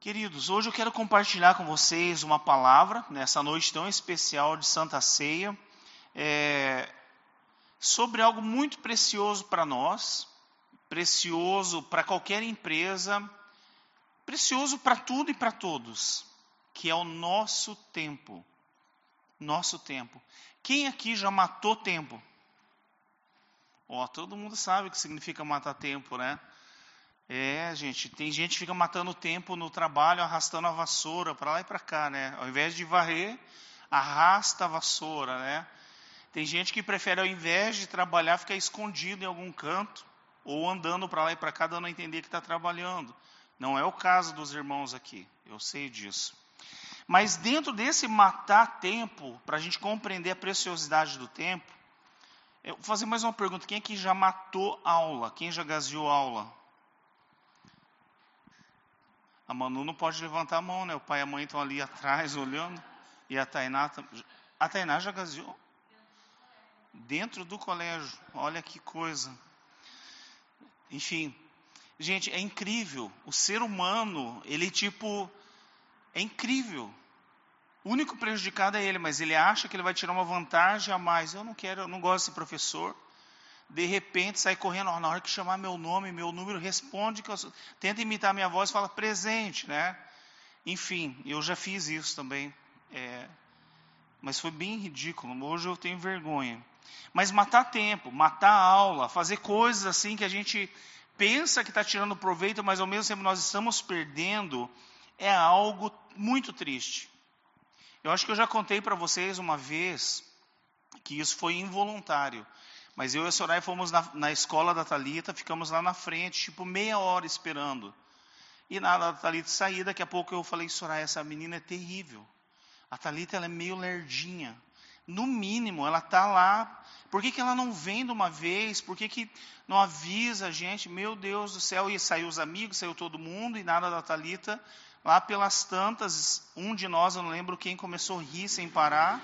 Queridos, hoje eu quero compartilhar com vocês uma palavra, nessa noite tão especial de Santa Ceia, é, sobre algo muito precioso para nós, precioso para qualquer empresa, precioso para tudo e para todos, que é o nosso tempo. Nosso tempo. Quem aqui já matou tempo? Ó, todo mundo sabe o que significa matar tempo, né? É, gente, tem gente que fica matando tempo no trabalho, arrastando a vassoura para lá e para cá, né? Ao invés de varrer, arrasta a vassoura, né? Tem gente que prefere, ao invés de trabalhar, ficar escondido em algum canto, ou andando para lá e para cá, dando a entender que está trabalhando. Não é o caso dos irmãos aqui, eu sei disso. Mas dentro desse matar tempo, para a gente compreender a preciosidade do tempo, eu vou fazer mais uma pergunta. Quem aqui já matou aula? Quem já gaseou aula? A Manu não pode levantar a mão, né? O pai e a mãe estão ali atrás olhando. E a Tainá. A Tainá já gaseou? Dentro do colégio. Olha que coisa. Enfim. Gente, é incrível. O ser humano, ele tipo. É incrível. O único prejudicado é ele, mas ele acha que ele vai tirar uma vantagem a mais. Eu não quero, eu não gosto desse professor de repente sai correndo, na hora que chamar meu nome, meu número, responde, que eu, tenta imitar minha voz, fala presente, né? Enfim, eu já fiz isso também, é, mas foi bem ridículo, hoje eu tenho vergonha. Mas matar tempo, matar aula, fazer coisas assim que a gente pensa que está tirando proveito, mas ao mesmo tempo nós estamos perdendo, é algo muito triste. Eu acho que eu já contei para vocês uma vez que isso foi involuntário. Mas eu e a Soraya fomos na, na escola da Talita, ficamos lá na frente, tipo meia hora esperando. E nada, a Talita sair, daqui a pouco eu falei, Soraya, essa menina é terrível. A Talita ela é meio lerdinha. No mínimo, ela está lá. Por que, que ela não vem de uma vez? Por que, que não avisa a gente? Meu Deus do céu, e saiu os amigos, saiu todo mundo, e nada da Talita. Lá pelas tantas, um de nós, eu não lembro quem, começou a rir sem parar.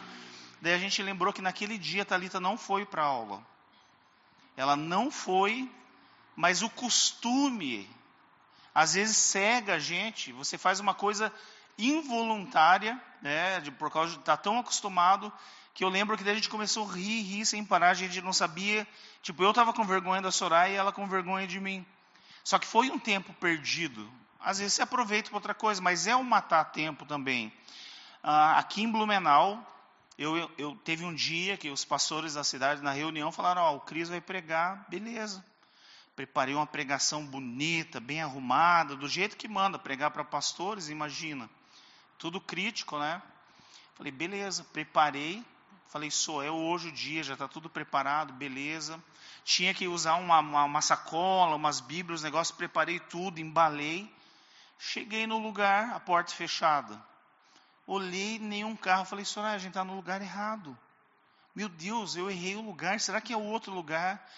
Daí a gente lembrou que naquele dia a Talita não foi para aula. Ela não foi, mas o costume às vezes cega a gente. Você faz uma coisa involuntária, né, de, por causa de estar tá tão acostumado, que eu lembro que daí a gente começou a rir, rir sem parar, a gente não sabia. Tipo, eu estava com vergonha da Soraya e ela com vergonha de mim. Só que foi um tempo perdido. Às vezes você aproveita para outra coisa, mas é um matar tempo também. Ah, aqui em Blumenau, eu, eu, teve um dia que os pastores da cidade, na reunião, falaram: Ó, oh, o Cris vai pregar, beleza. Preparei uma pregação bonita, bem arrumada, do jeito que manda, pregar para pastores, imagina. Tudo crítico, né? Falei, beleza, preparei. Falei, sou eu hoje o dia, já está tudo preparado, beleza. Tinha que usar uma, uma, uma sacola, umas bíblias, negócio, preparei tudo, embalei. Cheguei no lugar, a porta fechada. Olhei nenhum carro, falei, Soraya, a gente está no lugar errado. Meu Deus, eu errei o lugar, será que é outro lugar?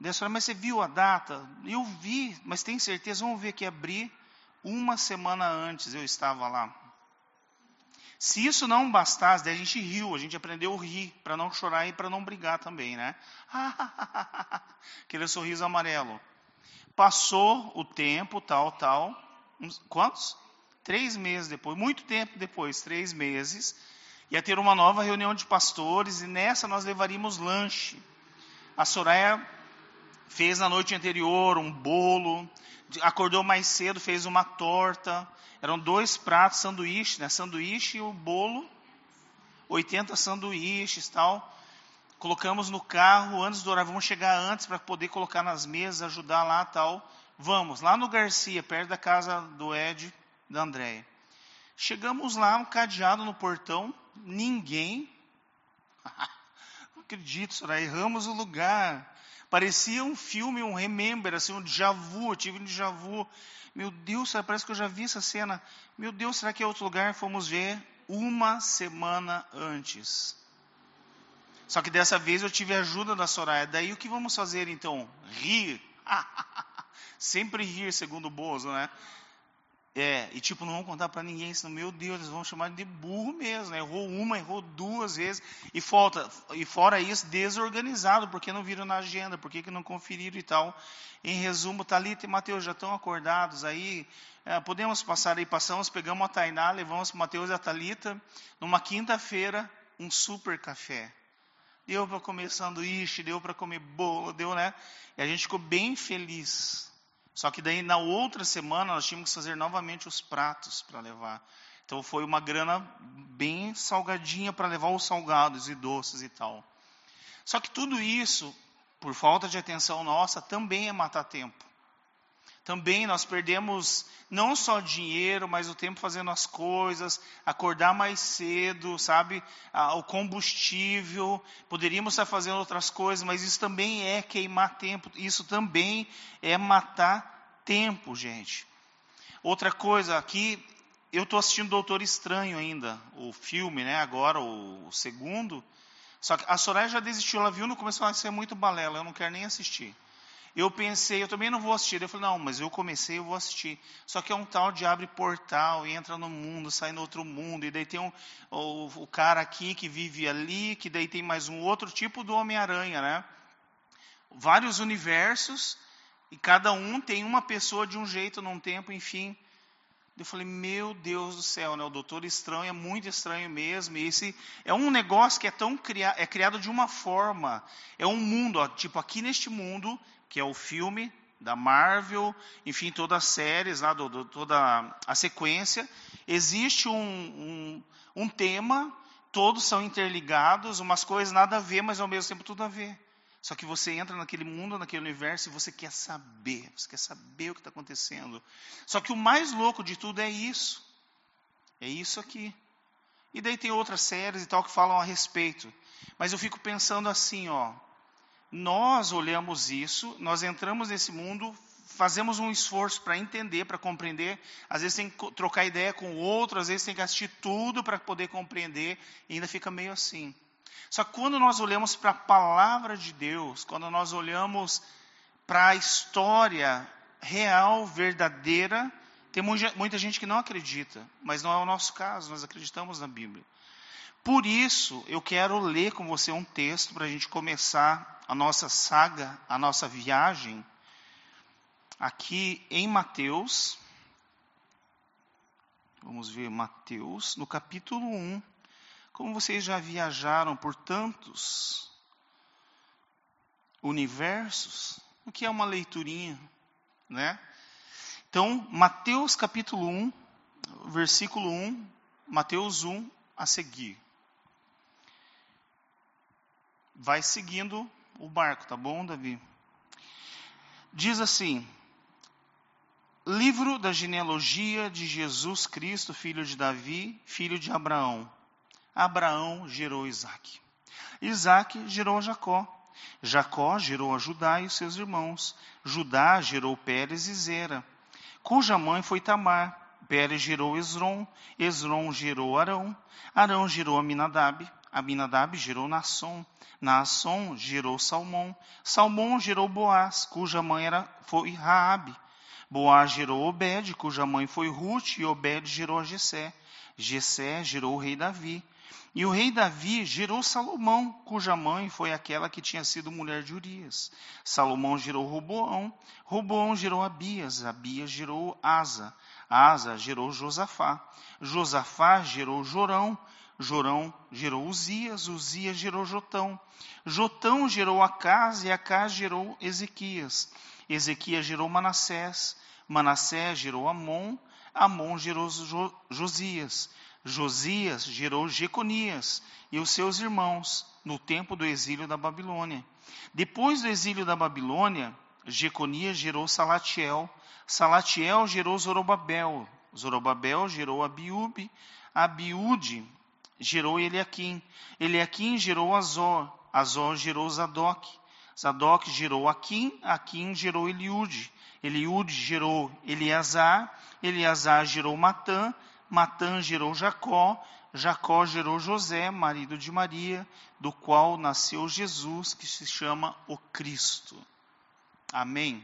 Daí a mas você viu a data? Eu vi, mas tem certeza? Vamos ver que abri uma semana antes eu estava lá. Se isso não bastasse, daí a gente riu, a gente aprendeu a rir, para não chorar e para não brigar também, né? Aquele sorriso amarelo. Passou o tempo, tal, tal. Quantos? Três meses depois, muito tempo depois, três meses, ia ter uma nova reunião de pastores e nessa nós levaríamos lanche. A Soraya fez na noite anterior um bolo, acordou mais cedo, fez uma torta. Eram dois pratos, sanduíche, né? Sanduíche e o bolo, 80 sanduíches tal. Colocamos no carro antes do horário, vamos chegar antes para poder colocar nas mesas, ajudar lá tal. Vamos, lá no Garcia, perto da casa do Ed, da Andréia. Chegamos lá, um cadeado no portão, ninguém. Não acredito, senhora, erramos o lugar. Parecia um filme, um remember, assim, um déjà vu, eu tive um déjà vu. Meu Deus, parece que eu já vi essa cena. Meu Deus, será que é outro lugar? Fomos ver uma semana antes. Só que dessa vez eu tive a ajuda da Soraya. Daí o que vamos fazer então? Rir. Sempre rir, segundo o Bozo, né? É, e tipo, não vão contar para ninguém, senão, meu Deus, eles vão chamar de burro mesmo, né? Errou uma, errou duas vezes, e, falta, e fora isso, desorganizado, porque não viram na agenda, porque que não conferiram e tal. Em resumo, Thalita e Mateus já estão acordados aí, é, podemos passar aí, passamos, pegamos a Tainá, levamos Mateus e a Thalita, numa quinta-feira, um super café. Deu para comer sanduíche, deu para comer bolo, deu, né? E a gente ficou bem feliz. Só que daí na outra semana nós tínhamos que fazer novamente os pratos para levar. Então foi uma grana bem salgadinha para levar os salgados e doces e tal. Só que tudo isso, por falta de atenção nossa, também é matar tempo. Também nós perdemos não só dinheiro, mas o tempo fazendo as coisas, acordar mais cedo, sabe? Ah, o combustível, poderíamos estar fazendo outras coisas, mas isso também é queimar tempo, isso também é matar tempo, gente. Outra coisa, aqui eu estou assistindo Doutor Estranho ainda, o filme, né? Agora, o, o segundo. Só que a Soraya já desistiu, ela viu no começo, vai ser muito balela, eu não quero nem assistir. Eu pensei, eu também não vou assistir. Eu falei, não, mas eu comecei, eu vou assistir. Só que é um tal de abre portal e entra no mundo, sai no outro mundo. E daí tem um, o, o cara aqui que vive ali, que daí tem mais um outro tipo do Homem-Aranha, né? Vários universos e cada um tem uma pessoa de um jeito num tempo, enfim. Eu falei, meu Deus do céu, né? O Doutor Estranho é muito estranho mesmo. E esse é um negócio que é tão criado, é criado de uma forma. É um mundo, ó, tipo aqui neste mundo que é o filme da Marvel, enfim, todas as séries, lá, do, do, toda a sequência. Existe um, um, um tema, todos são interligados, umas coisas nada a ver, mas ao mesmo tempo tudo a ver. Só que você entra naquele mundo, naquele universo e você quer saber, você quer saber o que está acontecendo. Só que o mais louco de tudo é isso. É isso aqui. E daí tem outras séries e tal que falam a respeito. Mas eu fico pensando assim, ó, nós olhamos isso, nós entramos nesse mundo, fazemos um esforço para entender, para compreender. Às vezes tem que trocar ideia com o outro, às vezes tem que assistir tudo para poder compreender, e ainda fica meio assim. Só que quando nós olhamos para a palavra de Deus, quando nós olhamos para a história real, verdadeira, tem muita gente que não acredita, mas não é o nosso caso, nós acreditamos na Bíblia. Por isso, eu quero ler com você um texto para a gente começar a nossa saga, a nossa viagem, aqui em Mateus. Vamos ver Mateus, no capítulo 1. Como vocês já viajaram por tantos universos, o que é uma leiturinha, né? Então, Mateus capítulo 1, versículo 1, Mateus 1 a seguir vai seguindo o barco, tá bom, Davi? Diz assim: Livro da genealogia de Jesus Cristo, filho de Davi, filho de Abraão. Abraão gerou Isaac. Isaac gerou Jacó. Jacó gerou a Judá e seus irmãos. Judá gerou Pérez e Zera, cuja mãe foi Tamar. Pérez gerou Esron. Esron gerou Arão. Arão gerou Aminadab. Aminadab gerou Nasson. Naasson gerou Salmão. Salmão gerou Boaz, cuja mãe era, foi Raabe. Boaz gerou Obed, cuja mãe foi Ruth, e Obed gerou a Jessé. Jessé gerou o rei Davi. E o rei Davi gerou Salomão, cuja mãe foi aquela que tinha sido mulher de Urias. Salomão gerou Roboão, Roboão gerou Abias, Abias gerou Asa, Asa gerou Josafá, Josafá gerou Jorão, Jorão gerou Uzias, Uzias gerou Jotão, Jotão gerou Acás e Acás gerou Ezequias. Ezequias gerou Manassés, Manassés gerou Amon, Amon gerou Josias. Josias gerou Jeconias e os seus irmãos no tempo do exílio da Babilônia. Depois do exílio da Babilônia, Jeconias gerou Salatiel, Salatiel gerou Zorobabel, Zorobabel gerou Abiúbe, Abiúde gerou Eliakim. Eliakim gerou Azor. Azor gerou Zadok. Zadok gerou Aquim. Aquim gerou Eliude. Eliude gerou Eleazar. Eleazar gerou Matã. Matã gerou Jacó. Jacó gerou José, marido de Maria, do qual nasceu Jesus, que se chama o Cristo. Amém.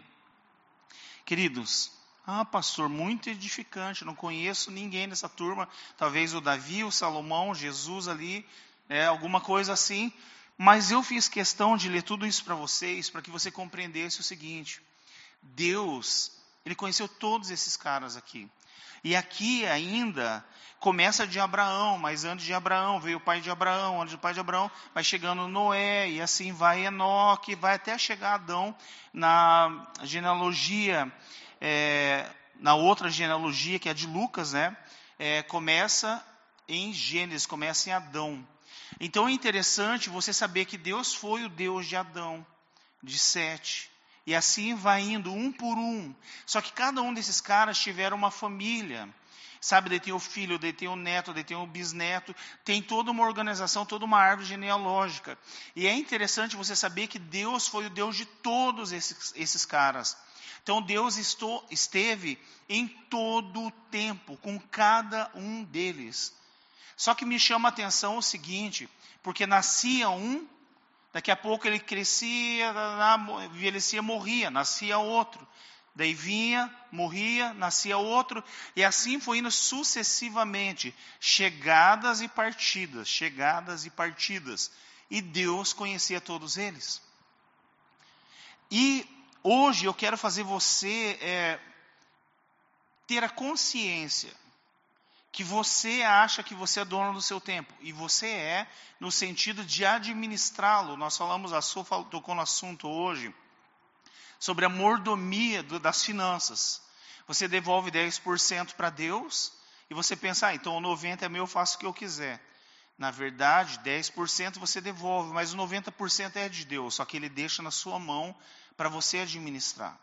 Queridos, Ah, pastor, muito edificante. Não conheço ninguém nessa turma. Talvez o Davi, o Salomão, Jesus ali, é, alguma coisa assim. Mas eu fiz questão de ler tudo isso para vocês, para que você compreendesse o seguinte: Deus, Ele conheceu todos esses caras aqui. E aqui ainda começa de Abraão, mas antes de Abraão veio o pai de Abraão, antes do pai de Abraão vai chegando Noé, e assim vai Enoque, vai até chegar Adão na genealogia, é, na outra genealogia, que é a de Lucas, né? É, começa em Gênesis, começa em Adão. Então é interessante você saber que Deus foi o Deus de Adão, de Sete, e assim vai indo um por um. Só que cada um desses caras tiveram uma família. Sabe, daí tem o filho, daí tem o neto, daí tem o bisneto, tem toda uma organização, toda uma árvore genealógica. E é interessante você saber que Deus foi o Deus de todos esses, esses caras. Então Deus estou, esteve em todo o tempo com cada um deles. Só que me chama a atenção o seguinte, porque nascia um, daqui a pouco ele crescia, envelhecia, morria, nascia outro. Daí vinha, morria, nascia outro, e assim foi indo sucessivamente, chegadas e partidas, chegadas e partidas. E Deus conhecia todos eles. E hoje eu quero fazer você é, ter a consciência que você acha que você é dono do seu tempo. E você é, no sentido de administrá-lo. Nós falamos, a Sua tocou no assunto hoje sobre a mordomia do, das finanças. Você devolve 10% para Deus e você pensa, ah, então o 90% é meu, eu faço o que eu quiser. Na verdade, 10% você devolve, mas o 90% é de Deus, só que Ele deixa na sua mão para você administrar.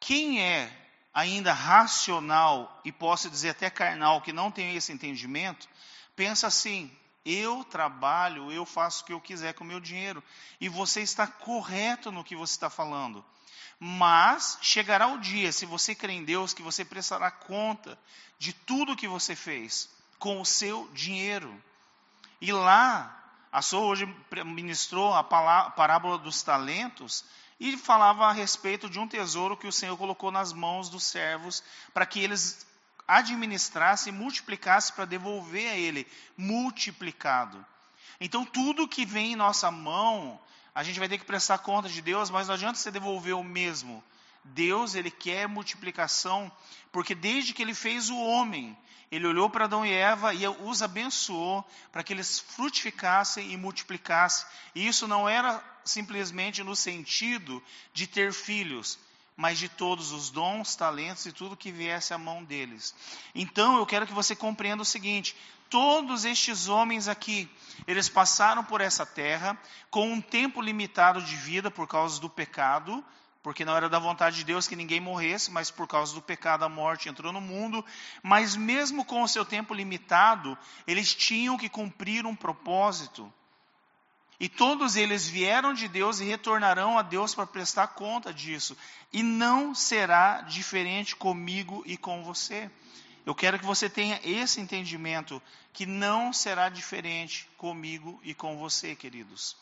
Quem é ainda racional e posso dizer até carnal, que não tem esse entendimento, pensa assim: eu trabalho, eu faço o que eu quiser com o meu dinheiro. E você está correto no que você está falando. Mas chegará o dia, se você crê em Deus, que você prestará conta de tudo que você fez com o seu dinheiro. E lá, a sua hoje ministrou a parábola dos talentos e falava a respeito de um tesouro que o Senhor colocou nas mãos dos servos para que eles administrassem e multiplicassem para devolver a ele multiplicado. Então, tudo que vem em nossa mão, a gente vai ter que prestar conta de Deus, mas não adianta você devolver o mesmo. Deus, ele quer multiplicação, porque desde que ele fez o homem, ele olhou para Adão e Eva e os abençoou para que eles frutificassem e multiplicassem. E isso não era simplesmente no sentido de ter filhos, mas de todos os dons, talentos e tudo que viesse à mão deles. Então eu quero que você compreenda o seguinte: todos estes homens aqui, eles passaram por essa terra com um tempo limitado de vida por causa do pecado, porque não era da vontade de Deus que ninguém morresse, mas por causa do pecado a morte entrou no mundo. Mas mesmo com o seu tempo limitado, eles tinham que cumprir um propósito. E todos eles vieram de Deus e retornarão a Deus para prestar conta disso. E não será diferente comigo e com você. Eu quero que você tenha esse entendimento, que não será diferente comigo e com você, queridos.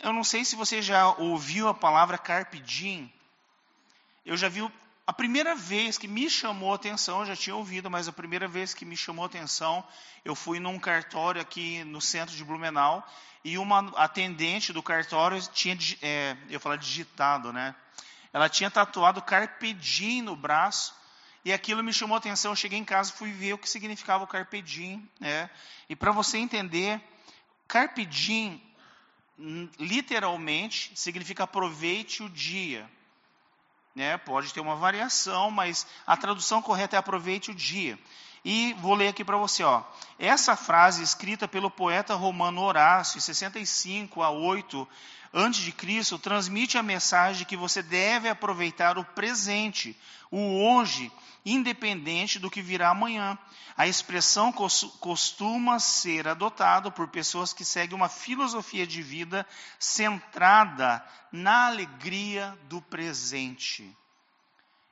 Eu não sei se você já ouviu a palavra carpe diem. Eu já vi a primeira vez que me chamou a atenção, eu já tinha ouvido, mas a primeira vez que me chamou a atenção, eu fui num cartório aqui no centro de Blumenau e uma atendente do cartório tinha, é, eu falo digitado, né? Ela tinha tatuado Carpe Diem no braço, e aquilo me chamou a atenção. Eu cheguei em casa fui ver o que significava o Carpe Diem, né? E para você entender, Carpe Diem, literalmente, significa aproveite o dia. Né? Pode ter uma variação, mas a tradução correta é aproveite o dia. E vou ler aqui para você, ó. Essa frase escrita pelo poeta romano Horácio, 65 a 8 antes de Cristo, transmite a mensagem de que você deve aproveitar o presente, o hoje, independente do que virá amanhã. A expressão costuma ser adotada por pessoas que seguem uma filosofia de vida centrada na alegria do presente.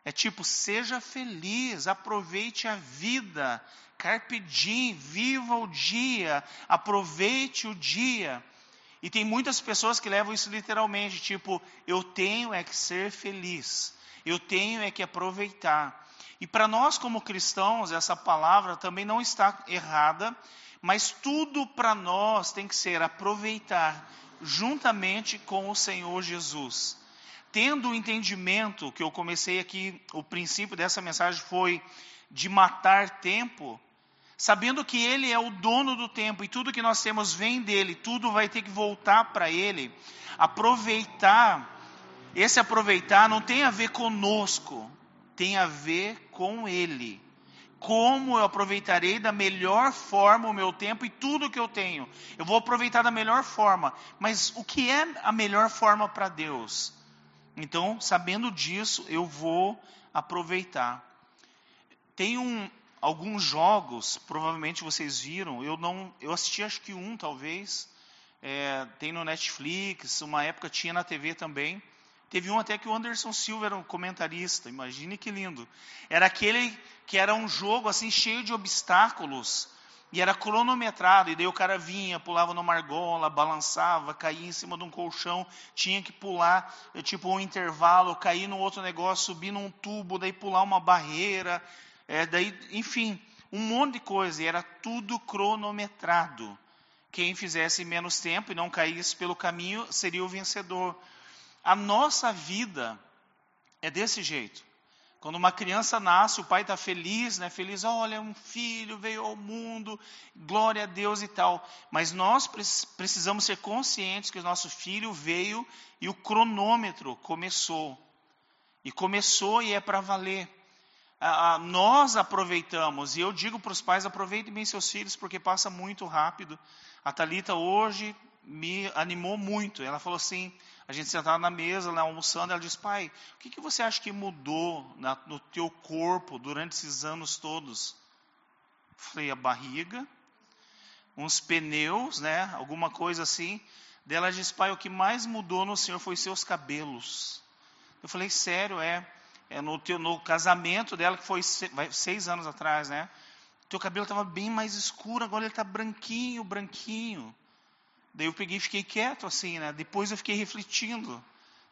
É tipo, seja feliz, aproveite a vida, carpe diem, viva o dia, aproveite o dia. E tem muitas pessoas que levam isso literalmente, tipo, eu tenho é que ser feliz, eu tenho é que aproveitar. E para nós, como cristãos, essa palavra também não está errada, mas tudo para nós tem que ser aproveitar juntamente com o Senhor Jesus. Tendo o entendimento que eu comecei aqui, o princípio dessa mensagem foi de matar tempo, sabendo que Ele é o dono do tempo e tudo que nós temos vem dele, tudo vai ter que voltar para Ele. Aproveitar, esse aproveitar não tem a ver conosco, tem a ver com Ele. Como eu aproveitarei da melhor forma o meu tempo e tudo que eu tenho. Eu vou aproveitar da melhor forma. Mas o que é a melhor forma para Deus? Então, sabendo disso, eu vou aproveitar. Tem um, alguns jogos, provavelmente vocês viram, eu não, eu assisti acho que um talvez, é, tem no Netflix, uma época tinha na TV também, Teve um até que o Anderson Silva era um comentarista, imagine que lindo. Era aquele que era um jogo assim cheio de obstáculos e era cronometrado. E daí o cara vinha, pulava numa argola, balançava, caía em cima de um colchão, tinha que pular, tipo um intervalo, cair no outro negócio, subir num tubo, daí pular uma barreira, é, daí, enfim, um monte de coisa. E era tudo cronometrado. Quem fizesse menos tempo e não caísse pelo caminho seria o vencedor. A nossa vida é desse jeito. Quando uma criança nasce, o pai está feliz, né? Feliz, olha, um filho veio ao mundo, glória a Deus e tal. Mas nós precisamos ser conscientes que o nosso filho veio e o cronômetro começou. E começou e é para valer. Ah, nós aproveitamos, e eu digo para os pais, aproveitem bem seus filhos, porque passa muito rápido. A Talita hoje me animou muito. Ela falou assim: a gente sentava na mesa, lá almoçando, ela disse, pai, o que, que você acha que mudou na, no teu corpo durante esses anos todos? Falei, a barriga, uns pneus, né, alguma coisa assim. Daí ela disse, pai, o que mais mudou no senhor foi seus cabelos. Eu falei, sério, é, é no, teu, no casamento dela, que foi seis anos atrás, né, teu cabelo estava bem mais escuro, agora ele está branquinho, branquinho. Daí eu peguei e fiquei quieto assim, né? Depois eu fiquei refletindo.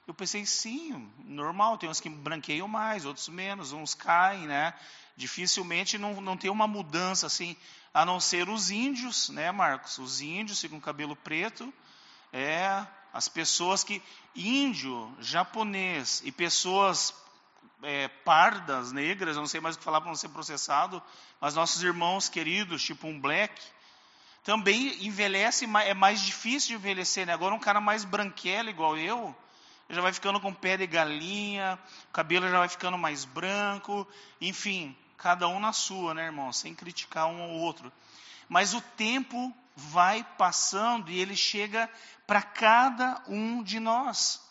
Eu pensei, sim, normal, tem uns que branqueiam mais, outros menos, uns caem, né? Dificilmente não, não tem uma mudança assim, a não ser os índios, né, Marcos? Os índios ficam com cabelo preto, é, as pessoas que, índio, japonês e pessoas é, pardas, negras, não sei mais o que falar para não ser processado, mas nossos irmãos queridos, tipo um black, também envelhece, é mais difícil de envelhecer, né? Agora um cara mais branquelo igual eu, já vai ficando com pé de galinha, o cabelo já vai ficando mais branco, enfim, cada um na sua, né, irmão? Sem criticar um ou outro. Mas o tempo vai passando e ele chega para cada um de nós.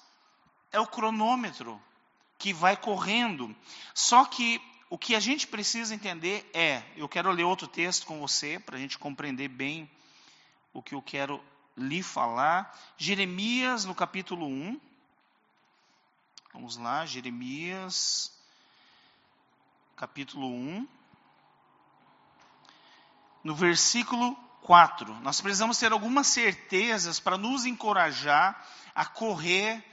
É o cronômetro que vai correndo. Só que o que a gente precisa entender é, eu quero ler outro texto com você, para a gente compreender bem o que eu quero lhe falar. Jeremias, no capítulo 1. Vamos lá, Jeremias, capítulo 1. No versículo 4. Nós precisamos ter algumas certezas para nos encorajar a correr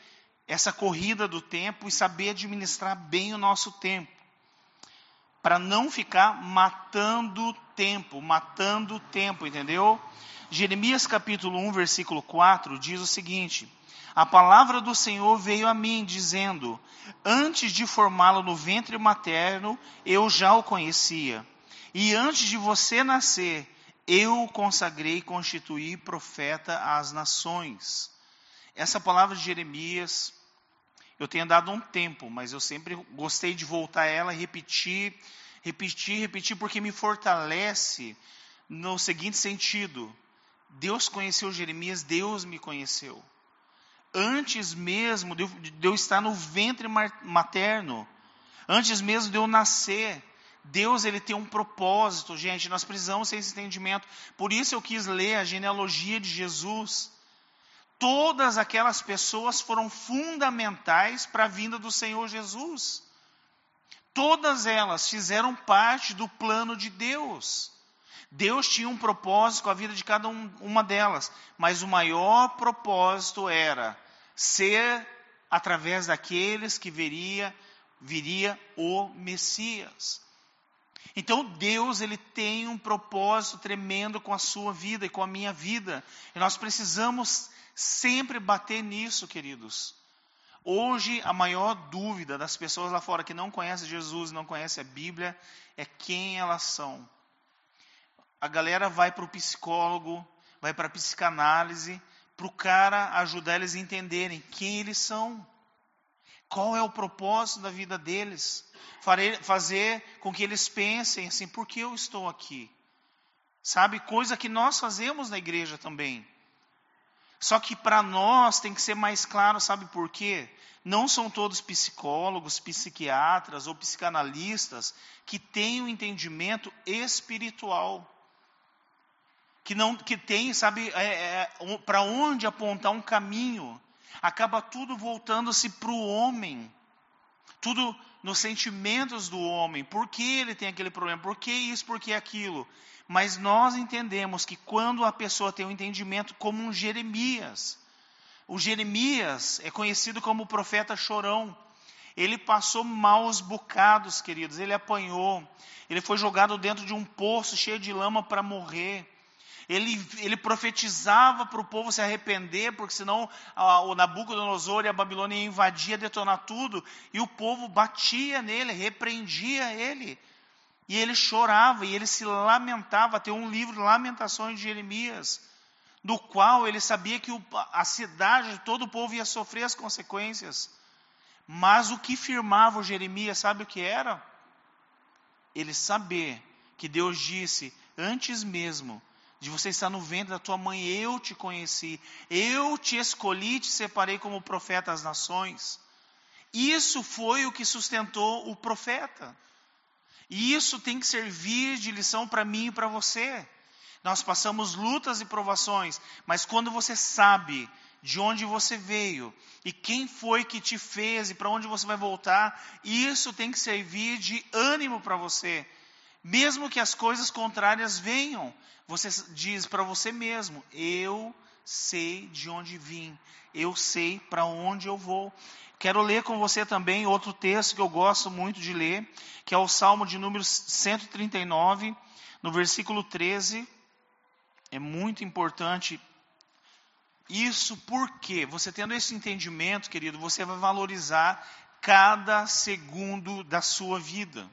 essa corrida do tempo e saber administrar bem o nosso tempo para não ficar matando tempo, matando tempo, entendeu? Jeremias capítulo 1, versículo 4 diz o seguinte: A palavra do Senhor veio a mim dizendo: Antes de formá-lo no ventre materno, eu já o conhecia. E antes de você nascer, eu o consagrei e constituí profeta às nações. Essa palavra de Jeremias eu tenho dado um tempo, mas eu sempre gostei de voltar a ela e repetir, repetir, repetir, porque me fortalece no seguinte sentido: Deus conheceu Jeremias, Deus me conheceu. Antes mesmo de eu estar no ventre materno, antes mesmo de eu nascer, Deus ele tem um propósito, gente. Nós precisamos ter esse entendimento. Por isso eu quis ler a genealogia de Jesus todas aquelas pessoas foram fundamentais para a vinda do Senhor Jesus. Todas elas fizeram parte do plano de Deus. Deus tinha um propósito com a vida de cada um, uma delas, mas o maior propósito era ser através daqueles que viria viria o Messias. Então Deus ele tem um propósito tremendo com a sua vida e com a minha vida. E nós precisamos sempre bater nisso, queridos. Hoje a maior dúvida das pessoas lá fora que não conhecem Jesus, não conhecem a Bíblia, é quem elas são. A galera vai para o psicólogo, vai para a psicanálise, para o cara ajudar eles a entenderem quem eles são. Qual é o propósito da vida deles? Fazer com que eles pensem assim: por que eu estou aqui? Sabe? Coisa que nós fazemos na igreja também. Só que para nós tem que ser mais claro, sabe por quê? Não são todos psicólogos, psiquiatras ou psicanalistas que têm o um entendimento espiritual. Que não que tem, sabe, é, é, para onde apontar um caminho acaba tudo voltando-se para o homem. Tudo nos sentimentos do homem. Por que ele tem aquele problema? Por que isso? Por que aquilo? Mas nós entendemos que quando a pessoa tem um entendimento como um Jeremias, o Jeremias é conhecido como o profeta chorão. Ele passou maus bocados, queridos. Ele apanhou. Ele foi jogado dentro de um poço cheio de lama para morrer ele, ele profetizava para o povo se arrepender, porque senão a, o Nabucodonosor e a Babilônia iam invadir, detonar tudo, e o povo batia nele, repreendia ele. E ele chorava e ele se lamentava. Tem um livro, Lamentações de Jeremias, do qual ele sabia que o, a cidade, todo o povo ia sofrer as consequências. Mas o que firmava o Jeremias, sabe o que era? Ele saber que Deus disse, antes mesmo de você estar no ventre da tua mãe, eu te conheci, eu te escolhi, te separei como profeta às nações. Isso foi o que sustentou o profeta. E isso tem que servir de lição para mim e para você. Nós passamos lutas e provações, mas quando você sabe de onde você veio e quem foi que te fez e para onde você vai voltar, isso tem que servir de ânimo para você. Mesmo que as coisas contrárias venham, você diz para você mesmo: Eu sei de onde vim, eu sei para onde eu vou. Quero ler com você também outro texto que eu gosto muito de ler, que é o Salmo de número 139, no versículo 13. É muito importante isso porque você tendo esse entendimento, querido, você vai valorizar cada segundo da sua vida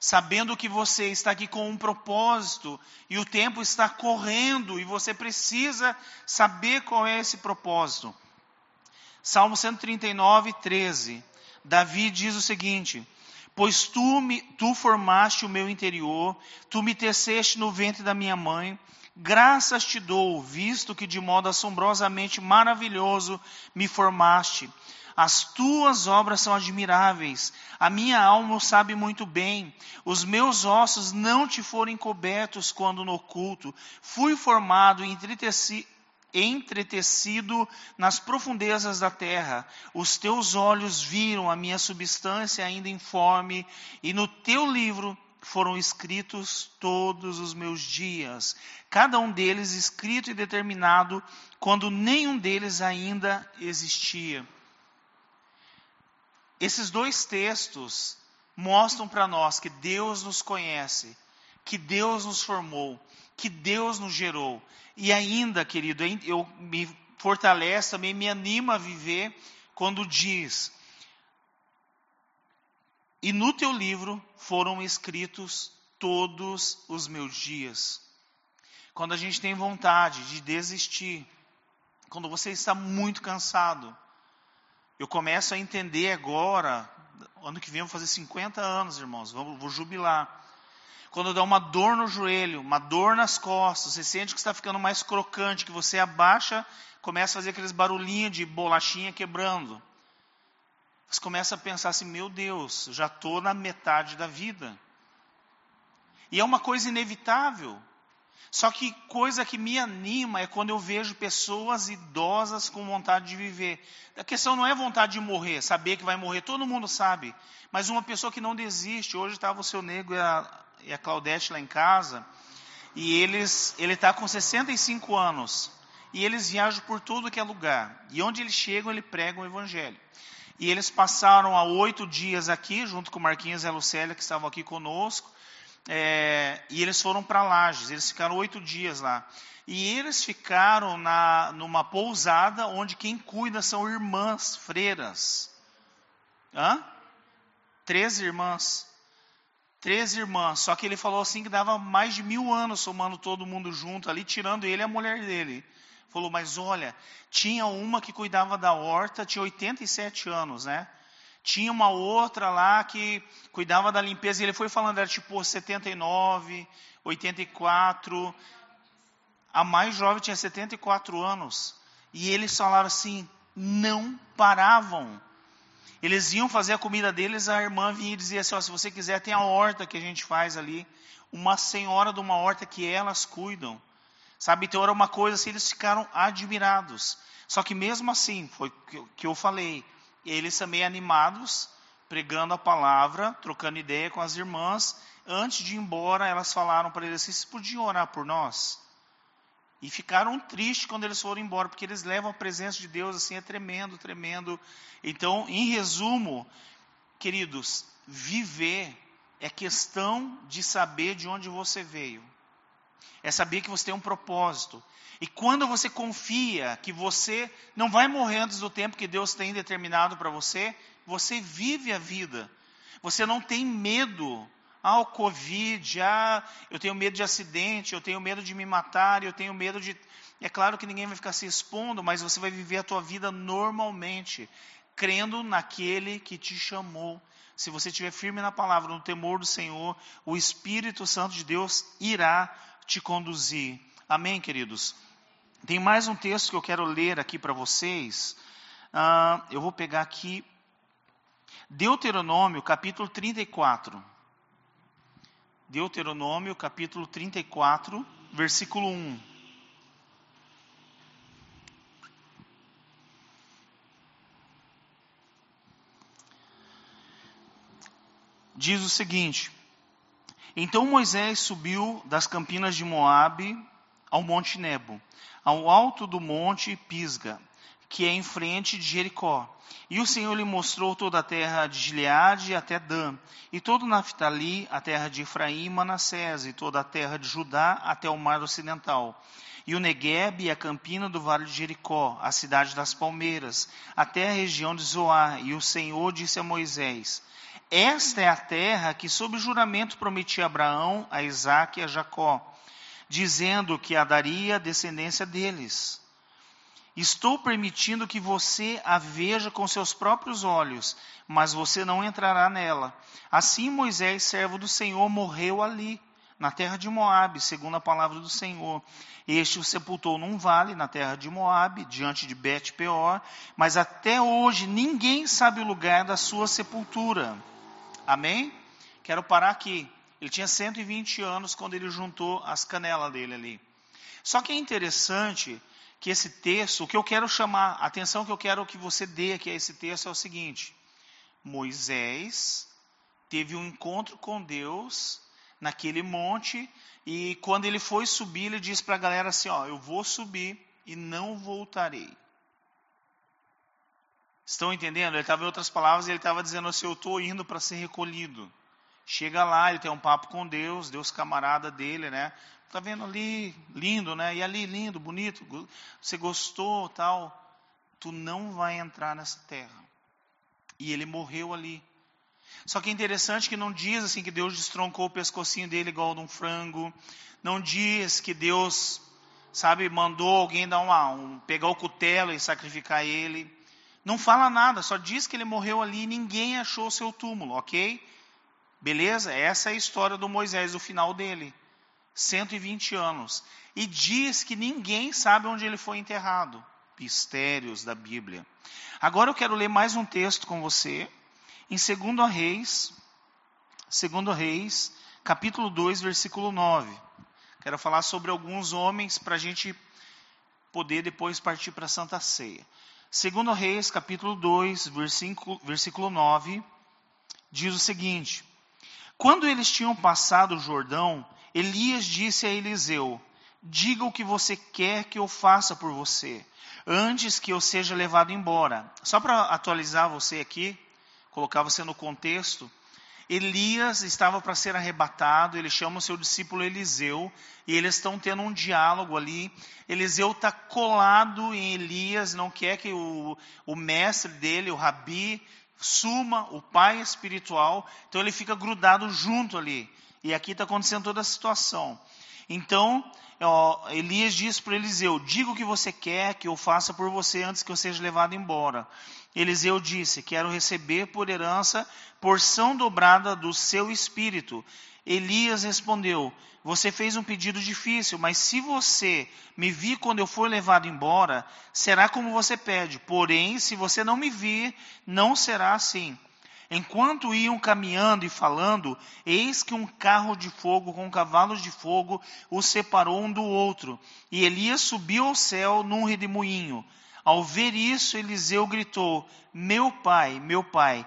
sabendo que você está aqui com um propósito e o tempo está correndo e você precisa saber qual é esse propósito. Salmo 139, 13. Davi diz o seguinte: Pois tu, me, tu formaste o meu interior, tu me teceste no ventre da minha mãe, graças te dou, visto que de modo assombrosamente maravilhoso me formaste. As tuas obras são admiráveis. A minha alma o sabe muito bem. Os meus ossos não te foram encobertos quando no oculto. Fui formado e entretecido nas profundezas da terra. Os teus olhos viram a minha substância ainda informe, e no teu livro foram escritos todos os meus dias, cada um deles escrito e determinado, quando nenhum deles ainda existia. Esses dois textos mostram para nós que Deus nos conhece, que Deus nos formou, que Deus nos gerou. E ainda, querido, eu me fortalece também, me anima a viver quando diz: E no teu livro foram escritos todos os meus dias. Quando a gente tem vontade de desistir, quando você está muito cansado, eu começo a entender agora, ano que vem eu vou fazer 50 anos, irmãos, vou, vou jubilar. Quando dá uma dor no joelho, uma dor nas costas, você sente que está ficando mais crocante, que você abaixa, começa a fazer aqueles barulhinhos de bolachinha quebrando. Você começa a pensar assim: meu Deus, já estou na metade da vida. E é uma coisa inevitável. Só que coisa que me anima é quando eu vejo pessoas idosas com vontade de viver. A questão não é vontade de morrer, saber que vai morrer, todo mundo sabe. Mas uma pessoa que não desiste. Hoje estava o seu nego e a, e a Claudete lá em casa. E eles, ele está com 65 anos. E eles viajam por tudo que é lugar. E onde eles chegam, ele pregam o evangelho. E eles passaram há oito dias aqui, junto com Marquinhos e a Lucélia, que estavam aqui conosco. É, e eles foram para Lages, eles ficaram oito dias lá. E eles ficaram na, numa pousada onde quem cuida são irmãs, freiras. Hã? Três irmãs. Três irmãs. Só que ele falou assim que dava mais de mil anos somando todo mundo junto ali, tirando ele e a mulher dele. Falou, mas olha, tinha uma que cuidava da horta, tinha 87 anos, né? Tinha uma outra lá que cuidava da limpeza, e ele foi falando, era tipo 79, 84. A mais jovem tinha 74 anos. E eles falaram assim: não paravam. Eles iam fazer a comida deles, a irmã vinha e dizia assim: ó, se você quiser, tem a horta que a gente faz ali. Uma senhora de uma horta que elas cuidam. Sabe, então era uma coisa assim, eles ficaram admirados. Só que mesmo assim, foi o que eu falei, eles também animados, pregando a palavra, trocando ideia com as irmãs. Antes de ir embora, elas falaram para eles assim: vocês podiam orar por nós? E ficaram tristes quando eles foram embora, porque eles levam a presença de Deus assim, é tremendo, tremendo. Então, em resumo, queridos, viver é questão de saber de onde você veio. É saber que você tem um propósito. E quando você confia que você não vai morrer antes do tempo que Deus tem determinado para você, você vive a vida. Você não tem medo ah, o Covid, ah, eu tenho medo de acidente, eu tenho medo de me matar, eu tenho medo de. É claro que ninguém vai ficar se expondo, mas você vai viver a tua vida normalmente, crendo naquele que te chamou. Se você estiver firme na palavra, no temor do Senhor, o Espírito Santo de Deus irá te conduzir. Amém, queridos? Tem mais um texto que eu quero ler aqui para vocês. Ah, eu vou pegar aqui Deuteronômio, capítulo 34. Deuteronômio, capítulo 34, versículo 1. Diz o seguinte: Então Moisés subiu das campinas de Moabe ao monte Nebo, ao alto do monte Pisga, que é em frente de Jericó. E o Senhor lhe mostrou toda a terra de Gileade até Dan, e todo Naftali, a terra de Efraim e Manassés, e toda a terra de Judá até o mar ocidental. E o Negueb e a campina do vale de Jericó, a cidade das palmeiras, até a região de Zoar. E o Senhor disse a Moisés: Esta é a terra que sob juramento prometi a Abraão, a Isaque e a Jacó, dizendo que a daria a descendência deles. Estou permitindo que você a veja com seus próprios olhos, mas você não entrará nela. Assim Moisés, servo do Senhor, morreu ali, na terra de Moabe, segundo a palavra do Senhor. Este o sepultou num vale na terra de Moabe, diante de Bet-peor, mas até hoje ninguém sabe o lugar da sua sepultura. Amém? Quero parar aqui. Ele tinha 120 anos quando ele juntou as canelas dele ali. Só que é interessante que esse texto, o que eu quero chamar, a atenção que eu quero que você dê aqui a esse texto é o seguinte: Moisés teve um encontro com Deus naquele monte e quando ele foi subir, ele disse para a galera assim: Ó, eu vou subir e não voltarei. Estão entendendo? Ele estava em outras palavras, ele estava dizendo assim: Eu estou indo para ser recolhido. Chega lá, ele tem um papo com Deus, Deus camarada dele, né? Tá vendo ali, lindo, né? E ali, lindo, bonito, você gostou, tal. Tu não vai entrar nessa terra. E ele morreu ali. Só que é interessante que não diz assim que Deus destroncou o pescocinho dele igual de um frango. Não diz que Deus, sabe, mandou alguém dar uma, um, pegar o cutelo e sacrificar ele. Não fala nada, só diz que ele morreu ali e ninguém achou o seu túmulo, ok? Beleza? Essa é a história do Moisés, o final dele. 120 anos. E diz que ninguém sabe onde ele foi enterrado. Mistérios da Bíblia. Agora eu quero ler mais um texto com você. Em 2 Reis, 2 Reis, capítulo 2, versículo 9. Quero falar sobre alguns homens para a gente poder depois partir para a Santa Ceia. 2 Reis, capítulo 2, versículo, versículo 9, diz o seguinte: quando eles tinham passado o Jordão, Elias disse a Eliseu: Diga o que você quer que eu faça por você. antes que eu seja levado embora. Só para atualizar você aqui, colocar você no contexto, Elias estava para ser arrebatado, ele chama o seu discípulo Eliseu, e eles estão tendo um diálogo ali. Eliseu está colado em Elias, não quer que o, o mestre dele, o rabi, suma, o pai espiritual, então ele fica grudado junto ali. E aqui está acontecendo toda a situação. Então, ó, Elias diz para Eliseu: Diga o que você quer que eu faça por você antes que eu seja levado embora. Eliseu disse: Quero receber por herança porção dobrada do seu espírito. Elias respondeu: Você fez um pedido difícil, mas se você me vir quando eu for levado embora, será como você pede. Porém, se você não me vir, não será assim. Enquanto iam caminhando e falando, eis que um carro de fogo com cavalos de fogo os separou um do outro. E Elias subiu ao céu num redemoinho. Ao ver isso, Eliseu gritou: Meu pai, meu pai,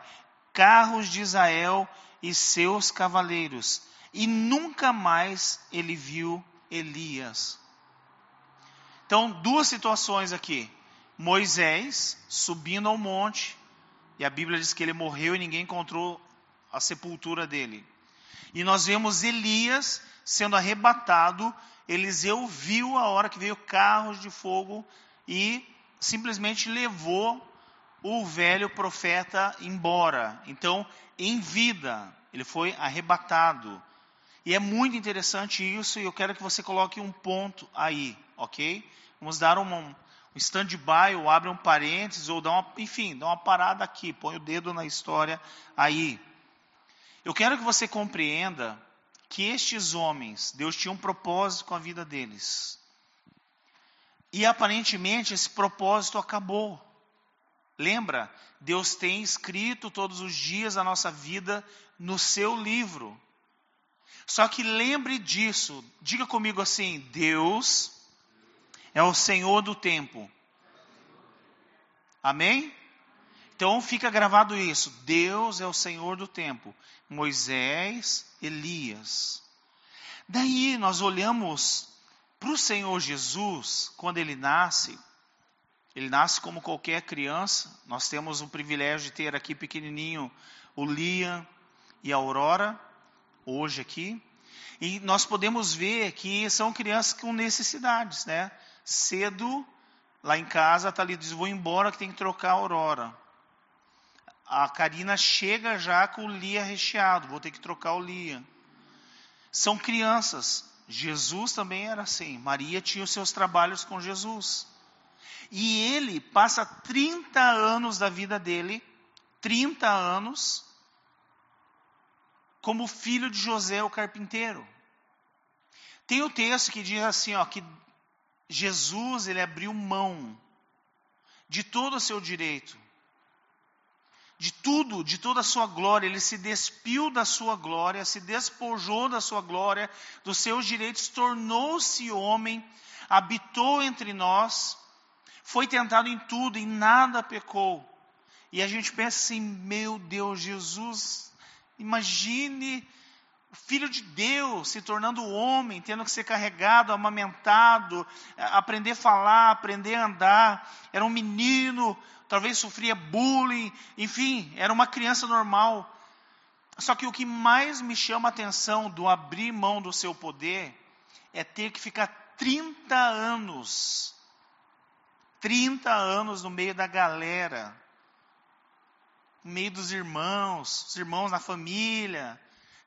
carros de Israel e seus cavaleiros. E nunca mais ele viu Elias. Então, duas situações aqui. Moisés subindo ao monte, e a Bíblia diz que ele morreu e ninguém encontrou a sepultura dele. E nós vemos Elias sendo arrebatado. Eliseu viu a hora que veio carros de fogo e simplesmente levou o velho profeta embora. Então, em vida, ele foi arrebatado. E é muito interessante isso, e eu quero que você coloque um ponto aí, ok? Vamos dar um, um stand-by, ou abre um parênteses, ou dá uma, enfim, dá uma parada aqui, põe o dedo na história aí. Eu quero que você compreenda que estes homens, Deus tinha um propósito com a vida deles. E aparentemente esse propósito acabou. Lembra? Deus tem escrito todos os dias a nossa vida no seu livro. Só que lembre disso, diga comigo assim: Deus é o Senhor do tempo. Amém? Então fica gravado isso: Deus é o Senhor do tempo. Moisés, Elias. Daí nós olhamos para o Senhor Jesus, quando ele nasce, ele nasce como qualquer criança. Nós temos o privilégio de ter aqui pequenininho o Liam e a Aurora, hoje aqui. E nós podemos ver que são crianças com necessidades, né? Cedo, lá em casa, tá ali diz, vou embora que tem que trocar a Aurora. A Karina chega já com o Lia recheado, vou ter que trocar o Lia. São crianças. Jesus também era assim. Maria tinha os seus trabalhos com Jesus. E ele passa 30 anos da vida dele, 30 anos, como filho de José o carpinteiro. Tem o texto que diz assim, ó, que Jesus, ele abriu mão de todo o seu direito, de tudo, de toda a sua glória, ele se despiu da sua glória, se despojou da sua glória, dos seus direitos, tornou-se homem, habitou entre nós, foi tentado em tudo, em nada pecou. E a gente pensa assim, meu Deus, Jesus, imagine o filho de Deus se tornando homem, tendo que ser carregado, amamentado, aprender a falar, aprender a andar. Era um menino, talvez sofria bullying, enfim, era uma criança normal. Só que o que mais me chama a atenção do abrir mão do seu poder é ter que ficar 30 anos, 30 anos no meio da galera, no meio dos irmãos, os irmãos na família,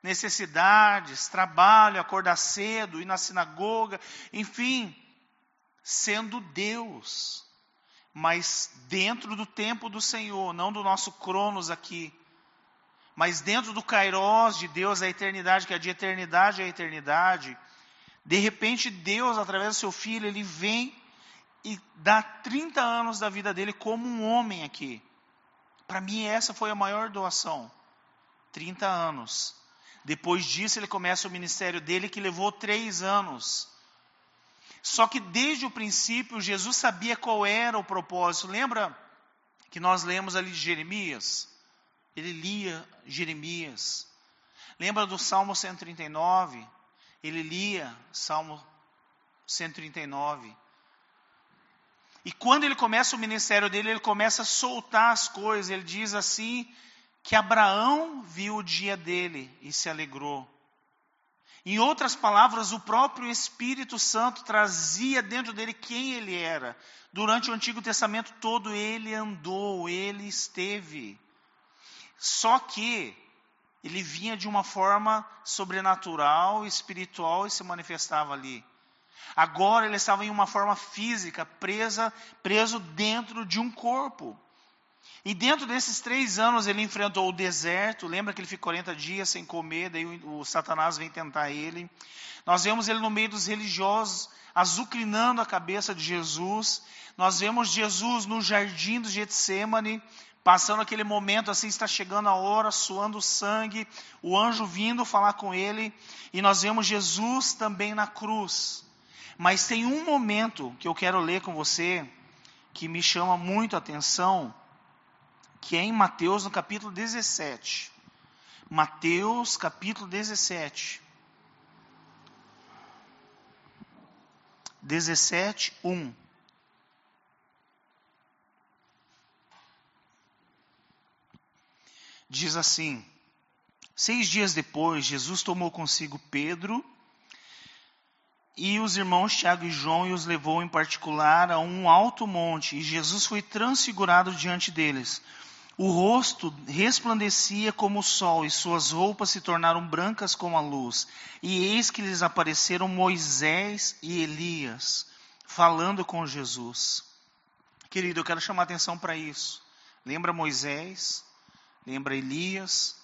necessidades, trabalho, acordar cedo, ir na sinagoga, enfim, sendo Deus, mas dentro do tempo do Senhor, não do nosso cronos aqui, mas dentro do Kairos de Deus, a eternidade, que é de eternidade a eternidade. De repente, Deus, através do seu filho, ele vem e dá 30 anos da vida dele como um homem aqui. Para mim, essa foi a maior doação. 30 anos. Depois disso, ele começa o ministério dele, que levou três anos. Só que desde o princípio, Jesus sabia qual era o propósito. Lembra que nós lemos ali de Jeremias? Ele lia Jeremias. Lembra do Salmo 139? Ele lia Salmo 139. E quando ele começa o ministério dele, ele começa a soltar as coisas. Ele diz assim: que Abraão viu o dia dele e se alegrou. Em outras palavras, o próprio Espírito Santo trazia dentro dele quem ele era. Durante o Antigo Testamento todo ele andou, ele esteve. Só que ele vinha de uma forma sobrenatural, espiritual e se manifestava ali. Agora ele estava em uma forma física, presa, preso dentro de um corpo. E dentro desses três anos ele enfrentou o deserto. Lembra que ele ficou 40 dias sem comer, daí o, o Satanás vem tentar ele. Nós vemos ele no meio dos religiosos, azucrinando a cabeça de Jesus. Nós vemos Jesus no jardim do Getsemane, passando aquele momento assim, está chegando a hora, suando sangue, o anjo vindo falar com ele, e nós vemos Jesus também na cruz. Mas tem um momento que eu quero ler com você que me chama muito a atenção, que é em Mateus no capítulo 17. Mateus capítulo 17. 17, 1. Diz assim: Seis dias depois, Jesus tomou consigo Pedro e os irmãos Tiago e João e os levou em particular a um alto monte, e Jesus foi transfigurado diante deles. O rosto resplandecia como o sol, e suas roupas se tornaram brancas como a luz. E eis que lhes apareceram Moisés e Elias, falando com Jesus. Querido, eu quero chamar atenção para isso. Lembra Moisés? Lembra Elias?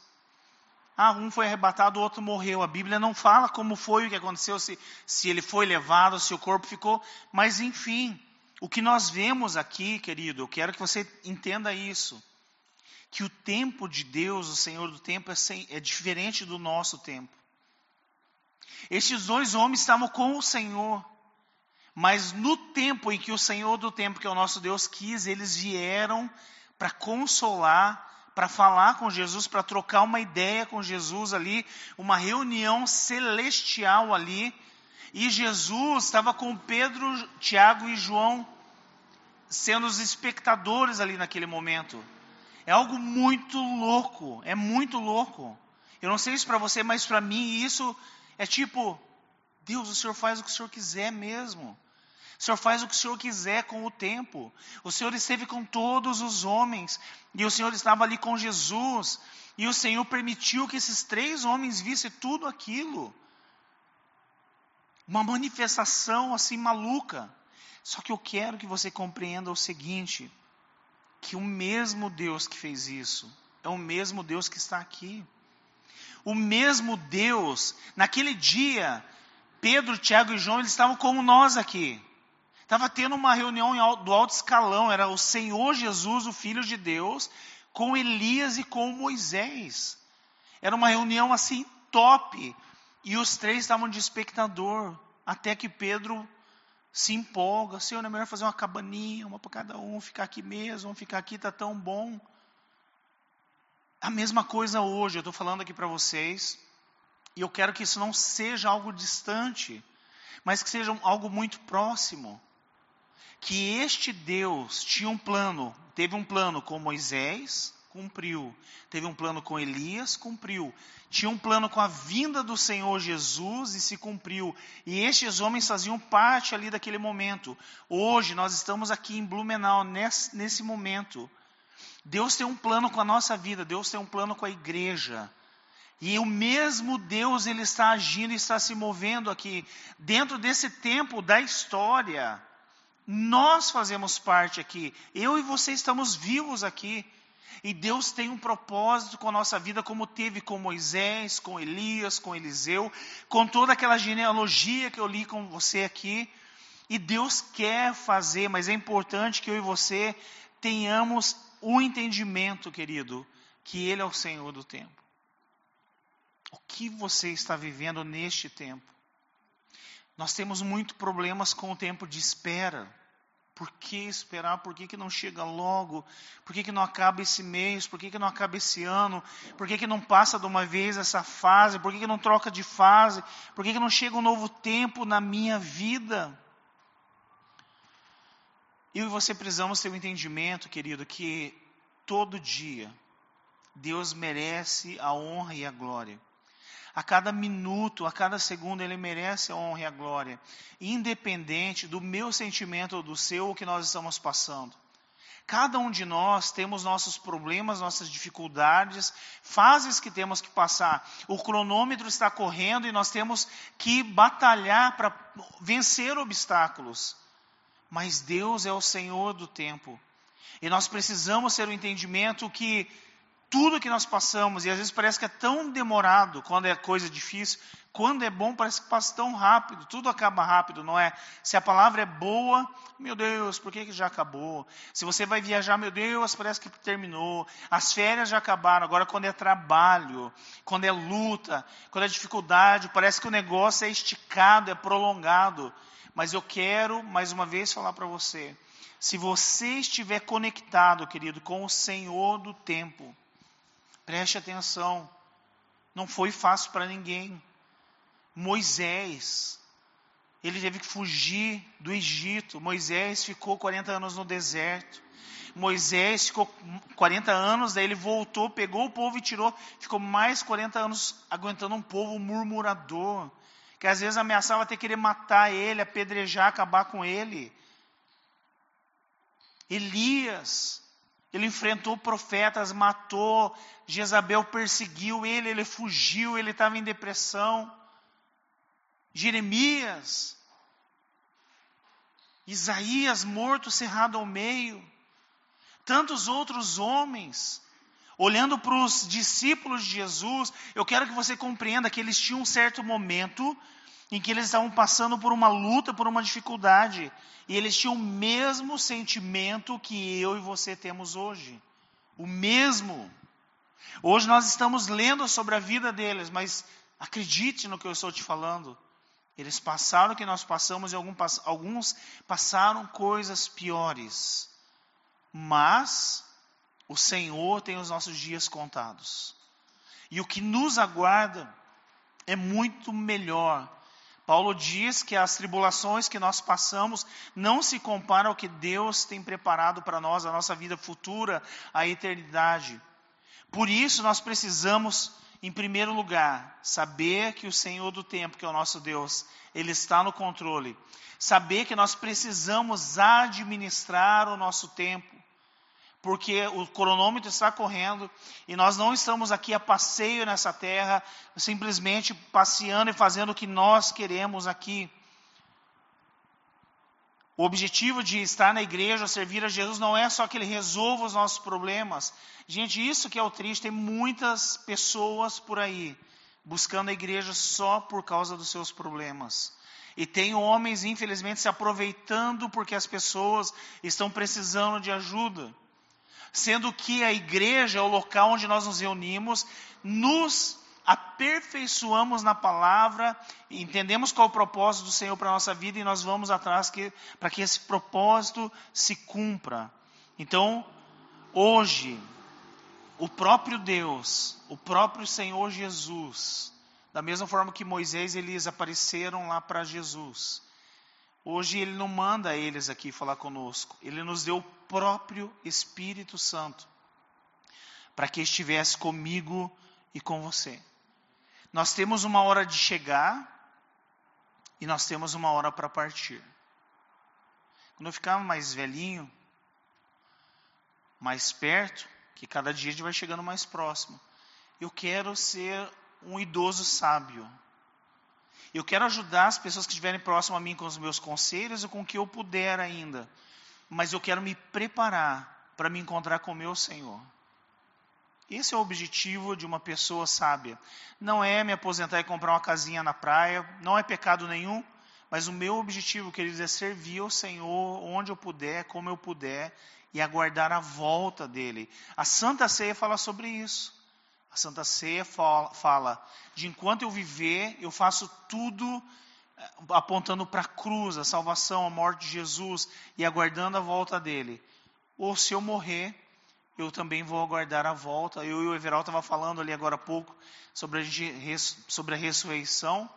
Ah, um foi arrebatado, o outro morreu. A Bíblia não fala como foi o que aconteceu, se, se ele foi levado, se o corpo ficou. Mas, enfim, o que nós vemos aqui, querido, eu quero que você entenda isso. Que o tempo de Deus, o Senhor do tempo, é, sem, é diferente do nosso tempo. Estes dois homens estavam com o Senhor. Mas no tempo em que o Senhor do tempo, que é o nosso Deus, quis, eles vieram para consolar para falar com Jesus, para trocar uma ideia com Jesus ali, uma reunião celestial ali. E Jesus estava com Pedro, Tiago e João sendo os espectadores ali naquele momento. É algo muito louco, é muito louco. Eu não sei isso para você, mas para mim isso é tipo, Deus, o Senhor faz o que o Senhor quiser mesmo. O Senhor faz o que o Senhor quiser com o tempo. O Senhor esteve com todos os homens. E o Senhor estava ali com Jesus. E o Senhor permitiu que esses três homens vissem tudo aquilo. Uma manifestação assim maluca. Só que eu quero que você compreenda o seguinte: que o mesmo Deus que fez isso é o mesmo Deus que está aqui. O mesmo Deus, naquele dia, Pedro, Tiago e João, eles estavam como nós aqui. Estava tendo uma reunião do alto escalão, era o Senhor Jesus, o Filho de Deus, com Elias e com Moisés. Era uma reunião assim top. E os três estavam de espectador, até que Pedro se empolga, Senhor, é melhor fazer uma cabaninha, uma para cada um, ficar aqui mesmo, ficar aqui está tão bom. A mesma coisa hoje, eu estou falando aqui para vocês, e eu quero que isso não seja algo distante, mas que seja algo muito próximo que este Deus tinha um plano, teve um plano com Moisés, cumpriu. Teve um plano com Elias, cumpriu. Tinha um plano com a vinda do Senhor Jesus e se cumpriu. E estes homens faziam parte ali daquele momento. Hoje nós estamos aqui em Blumenau, nesse, nesse momento. Deus tem um plano com a nossa vida, Deus tem um plano com a igreja. E o mesmo Deus, ele está agindo está se movendo aqui, dentro desse tempo da história. Nós fazemos parte aqui. Eu e você estamos vivos aqui. E Deus tem um propósito com a nossa vida, como teve com Moisés, com Elias, com Eliseu, com toda aquela genealogia que eu li com você aqui. E Deus quer fazer, mas é importante que eu e você tenhamos o entendimento, querido, que Ele é o Senhor do tempo. O que você está vivendo neste tempo? Nós temos muito problemas com o tempo de espera. Por que esperar? Por que, que não chega logo? Por que, que não acaba esse mês? Por que, que não acaba esse ano? Por que, que não passa de uma vez essa fase? Por que, que não troca de fase? Por que, que não chega um novo tempo na minha vida? Eu e você precisamos ter o um entendimento, querido, que todo dia Deus merece a honra e a glória. A cada minuto, a cada segundo, Ele merece a honra e a glória, independente do meu sentimento ou do seu, o que nós estamos passando. Cada um de nós temos nossos problemas, nossas dificuldades, fases que temos que passar. O cronômetro está correndo e nós temos que batalhar para vencer obstáculos. Mas Deus é o Senhor do tempo. E nós precisamos ter o entendimento que tudo que nós passamos, e às vezes parece que é tão demorado quando é coisa difícil, quando é bom parece que passa tão rápido, tudo acaba rápido, não é? Se a palavra é boa, meu Deus, por que, que já acabou? Se você vai viajar, meu Deus, parece que terminou. As férias já acabaram, agora quando é trabalho, quando é luta, quando é dificuldade, parece que o negócio é esticado, é prolongado. Mas eu quero, mais uma vez, falar para você, se você estiver conectado, querido, com o Senhor do tempo, Preste atenção. Não foi fácil para ninguém. Moisés, ele teve que fugir do Egito. Moisés ficou 40 anos no deserto. Moisés ficou 40 anos, daí ele voltou, pegou o povo e tirou. Ficou mais 40 anos aguentando um povo murmurador. Que às vezes ameaçava ter querer matar ele, apedrejar, acabar com ele. Elias, ele enfrentou profetas, matou, Jezabel perseguiu ele, ele fugiu, ele estava em depressão. Jeremias, Isaías morto, cerrado ao meio. Tantos outros homens. Olhando para os discípulos de Jesus, eu quero que você compreenda que eles tinham um certo momento em que eles estavam passando por uma luta, por uma dificuldade, e eles tinham o mesmo sentimento que eu e você temos hoje. O mesmo. Hoje nós estamos lendo sobre a vida deles, mas acredite no que eu estou te falando. Eles passaram o que nós passamos e alguns passaram coisas piores. Mas o Senhor tem os nossos dias contados. E o que nos aguarda é muito melhor Paulo diz que as tribulações que nós passamos não se comparam ao que Deus tem preparado para nós, a nossa vida futura, a eternidade. Por isso nós precisamos, em primeiro lugar, saber que o Senhor do tempo, que é o nosso Deus, ele está no controle. Saber que nós precisamos administrar o nosso tempo porque o cronômetro está correndo e nós não estamos aqui a passeio nessa terra, simplesmente passeando e fazendo o que nós queremos aqui. O objetivo de estar na igreja, servir a Jesus, não é só que Ele resolva os nossos problemas. Gente, isso que é o triste, tem muitas pessoas por aí buscando a igreja só por causa dos seus problemas. E tem homens, infelizmente, se aproveitando porque as pessoas estão precisando de ajuda sendo que a igreja é o local onde nós nos reunimos, nos aperfeiçoamos na palavra, entendemos qual é o propósito do Senhor para a nossa vida e nós vamos atrás para que esse propósito se cumpra. Então, hoje, o próprio Deus, o próprio Senhor Jesus, da mesma forma que Moisés e Elias apareceram lá para Jesus, Hoje Ele não manda eles aqui falar conosco, Ele nos deu o próprio Espírito Santo para que estivesse comigo e com você. Nós temos uma hora de chegar e nós temos uma hora para partir. Quando eu ficar mais velhinho, mais perto, que cada dia a gente vai chegando mais próximo, eu quero ser um idoso sábio eu quero ajudar as pessoas que estiverem próximas a mim com os meus conselhos e com o que eu puder ainda. Mas eu quero me preparar para me encontrar com o meu Senhor. Esse é o objetivo de uma pessoa sábia. Não é me aposentar e comprar uma casinha na praia, não é pecado nenhum, mas o meu objetivo, queridos, é servir ao Senhor onde eu puder, como eu puder, e aguardar a volta dele. A Santa Ceia fala sobre isso. A Santa Ceia fala de enquanto eu viver, eu faço tudo eh, apontando para a cruz, a salvação, a morte de Jesus e aguardando a volta dele. Ou se eu morrer, eu também vou aguardar a volta. Eu e o Everal estava falando ali agora há pouco sobre a, sobre a ressurreição.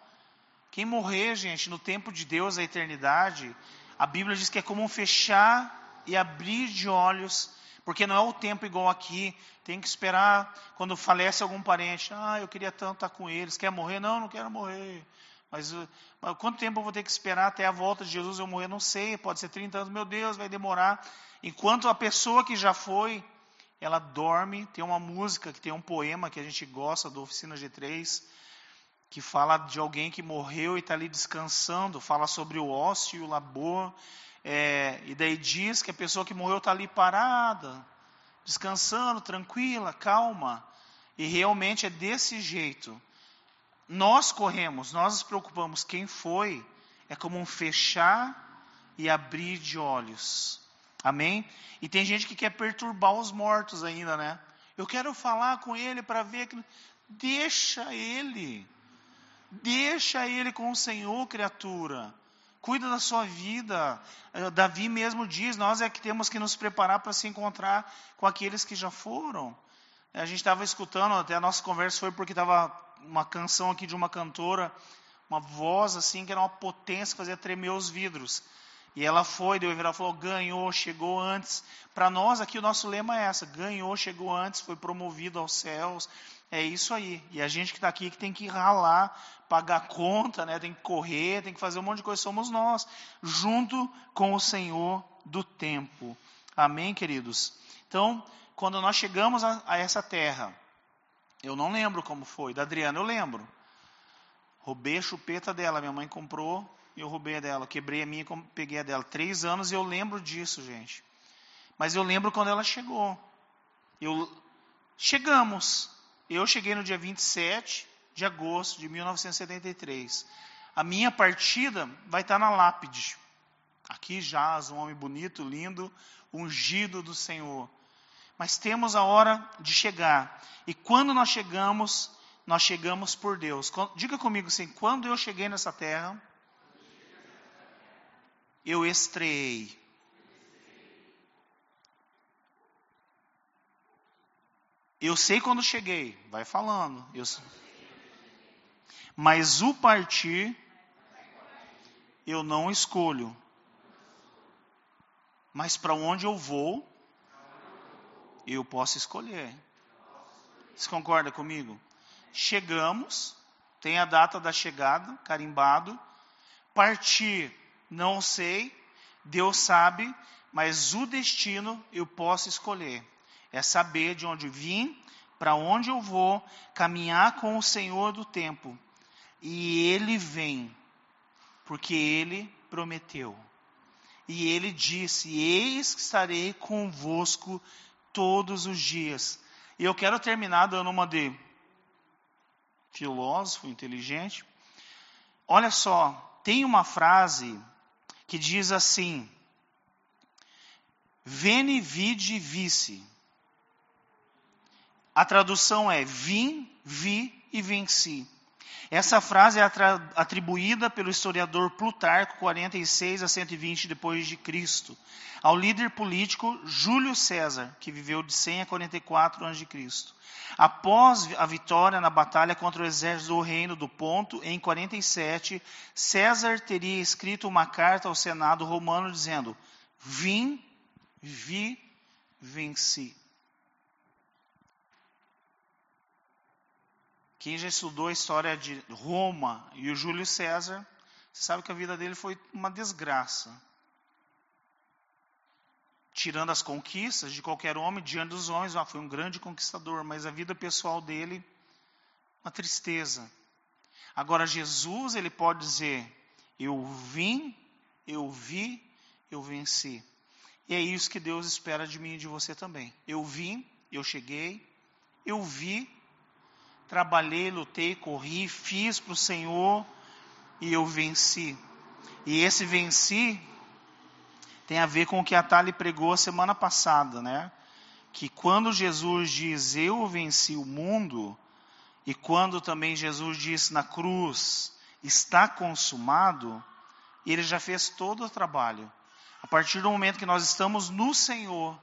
Quem morrer, gente, no tempo de Deus, a eternidade, a Bíblia diz que é como fechar e abrir de olhos, porque não é o tempo igual aqui. Tem que esperar quando falece algum parente. Ah, eu queria tanto estar com eles. Quer morrer? Não, não quero morrer. Mas, mas quanto tempo eu vou ter que esperar até a volta de Jesus eu morrer? Não sei. Pode ser 30 anos. Meu Deus, vai demorar. Enquanto a pessoa que já foi, ela dorme. Tem uma música, que tem um poema que a gente gosta do Oficina G3, que fala de alguém que morreu e está ali descansando. Fala sobre o ócio e o labor. É, e daí diz que a pessoa que morreu está ali parada, descansando, tranquila, calma. E realmente é desse jeito. Nós corremos, nós nos preocupamos. Quem foi é como um fechar e abrir de olhos. Amém? E tem gente que quer perturbar os mortos ainda, né? Eu quero falar com ele para ver que. Deixa ele. Deixa ele com o Senhor, criatura. Cuida da sua vida. Eh, Davi mesmo diz: nós é que temos que nos preparar para se encontrar com aqueles que já foram. A gente estava escutando, até a nossa conversa foi porque estava uma canção aqui de uma cantora, uma voz assim que era uma potência, fazia tremer os vidros. E ela foi, deu virar falou: ganhou, chegou antes. Para nós aqui o nosso lema é essa: ganhou, chegou antes, foi promovido aos céus. É isso aí. E a gente que está aqui que tem que ralar, pagar conta, né? tem que correr, tem que fazer um monte de coisa. Somos nós, junto com o Senhor do tempo. Amém, queridos? Então, quando nós chegamos a, a essa terra, eu não lembro como foi. Da Adriana eu lembro. Roubei a chupeta dela, minha mãe comprou e eu roubei a dela. Quebrei a minha e peguei a dela. Três anos e eu lembro disso, gente. Mas eu lembro quando ela chegou. Eu chegamos. Eu cheguei no dia 27 de agosto de 1973. A minha partida vai estar na lápide. Aqui jaz um homem bonito, lindo, ungido do Senhor. Mas temos a hora de chegar. E quando nós chegamos, nós chegamos por Deus. Diga comigo assim: quando eu cheguei nessa terra, eu estreiei. Eu sei quando cheguei, vai falando. Eu... Mas o partir, eu não escolho. Mas para onde eu vou, eu posso escolher. Você concorda comigo? Chegamos, tem a data da chegada, carimbado. Partir, não sei, Deus sabe, mas o destino eu posso escolher é saber de onde vim, para onde eu vou, caminhar com o Senhor do tempo. E Ele vem, porque Ele prometeu. E Ele disse: Eis que estarei convosco todos os dias. E eu quero terminar dando uma de filósofo inteligente. Olha só, tem uma frase que diz assim: Veni, vide, vice. A tradução é vim, vi e venci. Essa frase é atribuída pelo historiador Plutarco 46 a 120 depois de Cristo, ao líder político Júlio César, que viveu de 100 a 44 a.C. Após a vitória na batalha contra o exército do reino do Ponto, em 47, César teria escrito uma carta ao Senado romano dizendo: Vim, vi, venci. Quem já estudou a história de Roma e o Júlio César, sabe que a vida dele foi uma desgraça. Tirando as conquistas de qualquer homem, diante dos homens, ah, foi um grande conquistador, mas a vida pessoal dele, uma tristeza. Agora, Jesus, ele pode dizer: Eu vim, eu vi, eu venci. E é isso que Deus espera de mim e de você também. Eu vim, eu cheguei, eu vi, trabalhei, lutei, corri, fiz para o Senhor e eu venci. E esse venci tem a ver com o que a Tali pregou a semana passada, né? Que quando Jesus diz eu venci o mundo, e quando também Jesus disse na cruz está consumado, ele já fez todo o trabalho. A partir do momento que nós estamos no Senhor,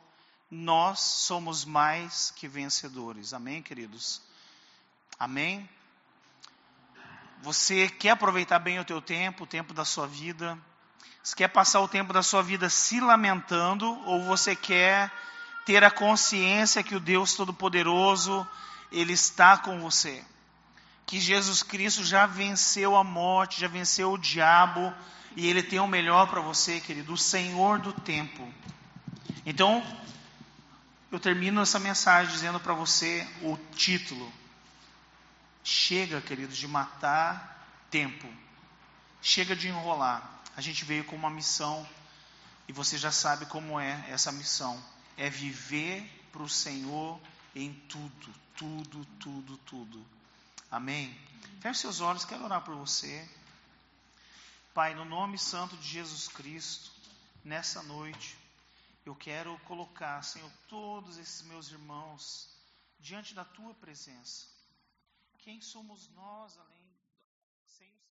nós somos mais que vencedores. Amém, queridos? Amém? Você quer aproveitar bem o teu tempo, o tempo da sua vida? Você quer passar o tempo da sua vida se lamentando ou você quer ter a consciência que o Deus Todo-Poderoso, Ele está com você? Que Jesus Cristo já venceu a morte, já venceu o diabo e Ele tem o melhor para você, querido, o Senhor do tempo. Então, eu termino essa mensagem dizendo para você o título. Chega, queridos, de matar tempo. Chega de enrolar. A gente veio com uma missão e você já sabe como é essa missão. É viver para o Senhor em tudo, tudo, tudo, tudo. Amém? Feche seus olhos, quero orar por você. Pai, no nome santo de Jesus Cristo, nessa noite, eu quero colocar, Senhor, todos esses meus irmãos diante da tua presença. Quem somos nós além